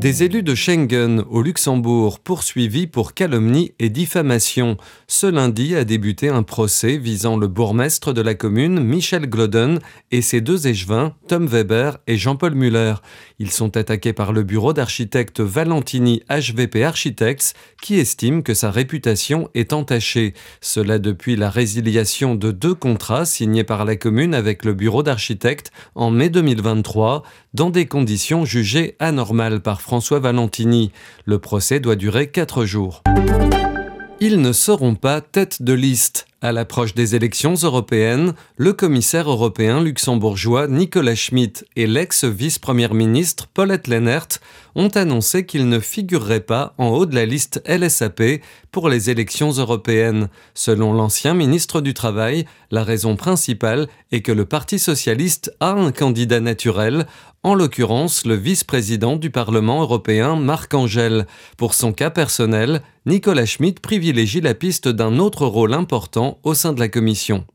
Des élus de Schengen au Luxembourg poursuivis pour calomnie et diffamation. Ce lundi a débuté un procès visant le bourgmestre de la commune, Michel Gloden, et ses deux échevins, Tom Weber et Jean-Paul Muller. Ils sont attaqués par le bureau d'architecte Valentini HVP Architects, qui estime que sa réputation est entachée. Cela depuis la résiliation de deux contrats signés par la commune avec le bureau d'architecte en mai 2023, dans des conditions jugées anormales par François Valentini. Le procès doit durer quatre jours. Ils ne seront pas tête de liste. À l'approche des élections européennes, le commissaire européen luxembourgeois Nicolas Schmitt et l'ex-vice-première ministre Paulette Lennert ont annoncé qu'ils ne figureraient pas en haut de la liste LSAP pour les élections européennes. Selon l'ancien ministre du Travail, la raison principale est que le Parti socialiste a un candidat naturel, en l'occurrence le vice-président du Parlement européen Marc Angel. Pour son cas personnel, Nicolas Schmitt privilégie la piste d'un autre rôle important au sein de la Commission.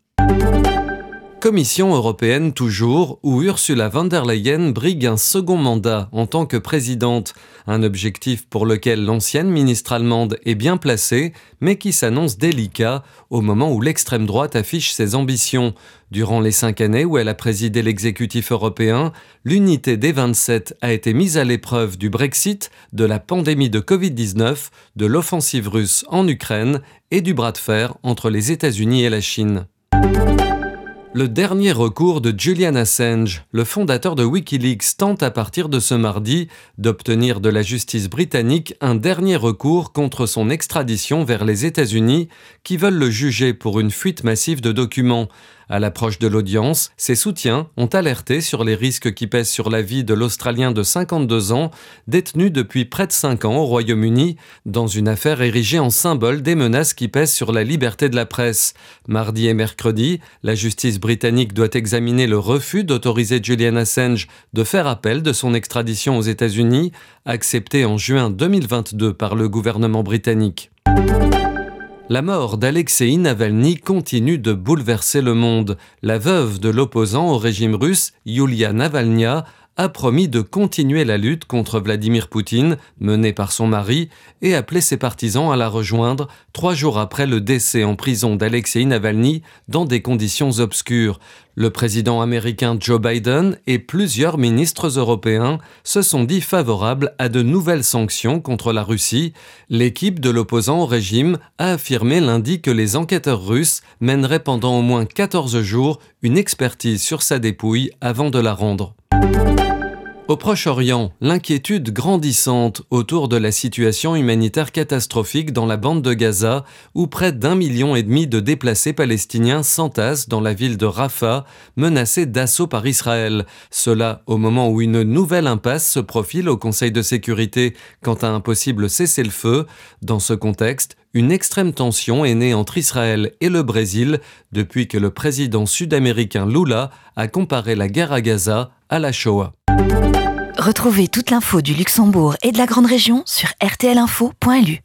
Commission européenne toujours, où Ursula von der Leyen brigue un second mandat en tant que présidente, un objectif pour lequel l'ancienne ministre allemande est bien placée, mais qui s'annonce délicat au moment où l'extrême droite affiche ses ambitions. Durant les cinq années où elle a présidé l'exécutif européen, l'unité des 27 a été mise à l'épreuve du Brexit, de la pandémie de Covid-19, de l'offensive russe en Ukraine et du bras de fer entre les États-Unis et la Chine. Le dernier recours de Julian Assange, le fondateur de Wikileaks, tente à partir de ce mardi d'obtenir de la justice britannique un dernier recours contre son extradition vers les États-Unis, qui veulent le juger pour une fuite massive de documents. À l'approche de l'audience, ses soutiens ont alerté sur les risques qui pèsent sur la vie de l'Australien de 52 ans, détenu depuis près de 5 ans au Royaume-Uni, dans une affaire érigée en symbole des menaces qui pèsent sur la liberté de la presse. Mardi et mercredi, la justice britannique doit examiner le refus d'autoriser Julian Assange de faire appel de son extradition aux États-Unis, accepté en juin 2022 par le gouvernement britannique. La mort d'Alexei Navalny continue de bouleverser le monde. La veuve de l'opposant au régime russe, Yulia Navalnya, a promis de continuer la lutte contre Vladimir Poutine, menée par son mari, et appelé ses partisans à la rejoindre trois jours après le décès en prison d'Alexei Navalny dans des conditions obscures. Le président américain Joe Biden et plusieurs ministres européens se sont dit favorables à de nouvelles sanctions contre la Russie. L'équipe de l'opposant au régime a affirmé lundi que les enquêteurs russes mèneraient pendant au moins 14 jours une expertise sur sa dépouille avant de la rendre. Au Proche-Orient, l'inquiétude grandissante autour de la situation humanitaire catastrophique dans la bande de Gaza, où près d'un million et demi de déplacés palestiniens s'entassent dans la ville de Rafah, menacée d'assaut par Israël. Cela au moment où une nouvelle impasse se profile au Conseil de sécurité quant à un possible cessez-le-feu. Dans ce contexte, une extrême tension est née entre Israël et le Brésil depuis que le président sud-américain Lula a comparé la guerre à Gaza à la Shoah. Retrouvez toute l'info du Luxembourg et de la Grande Région sur rtlinfo.lu.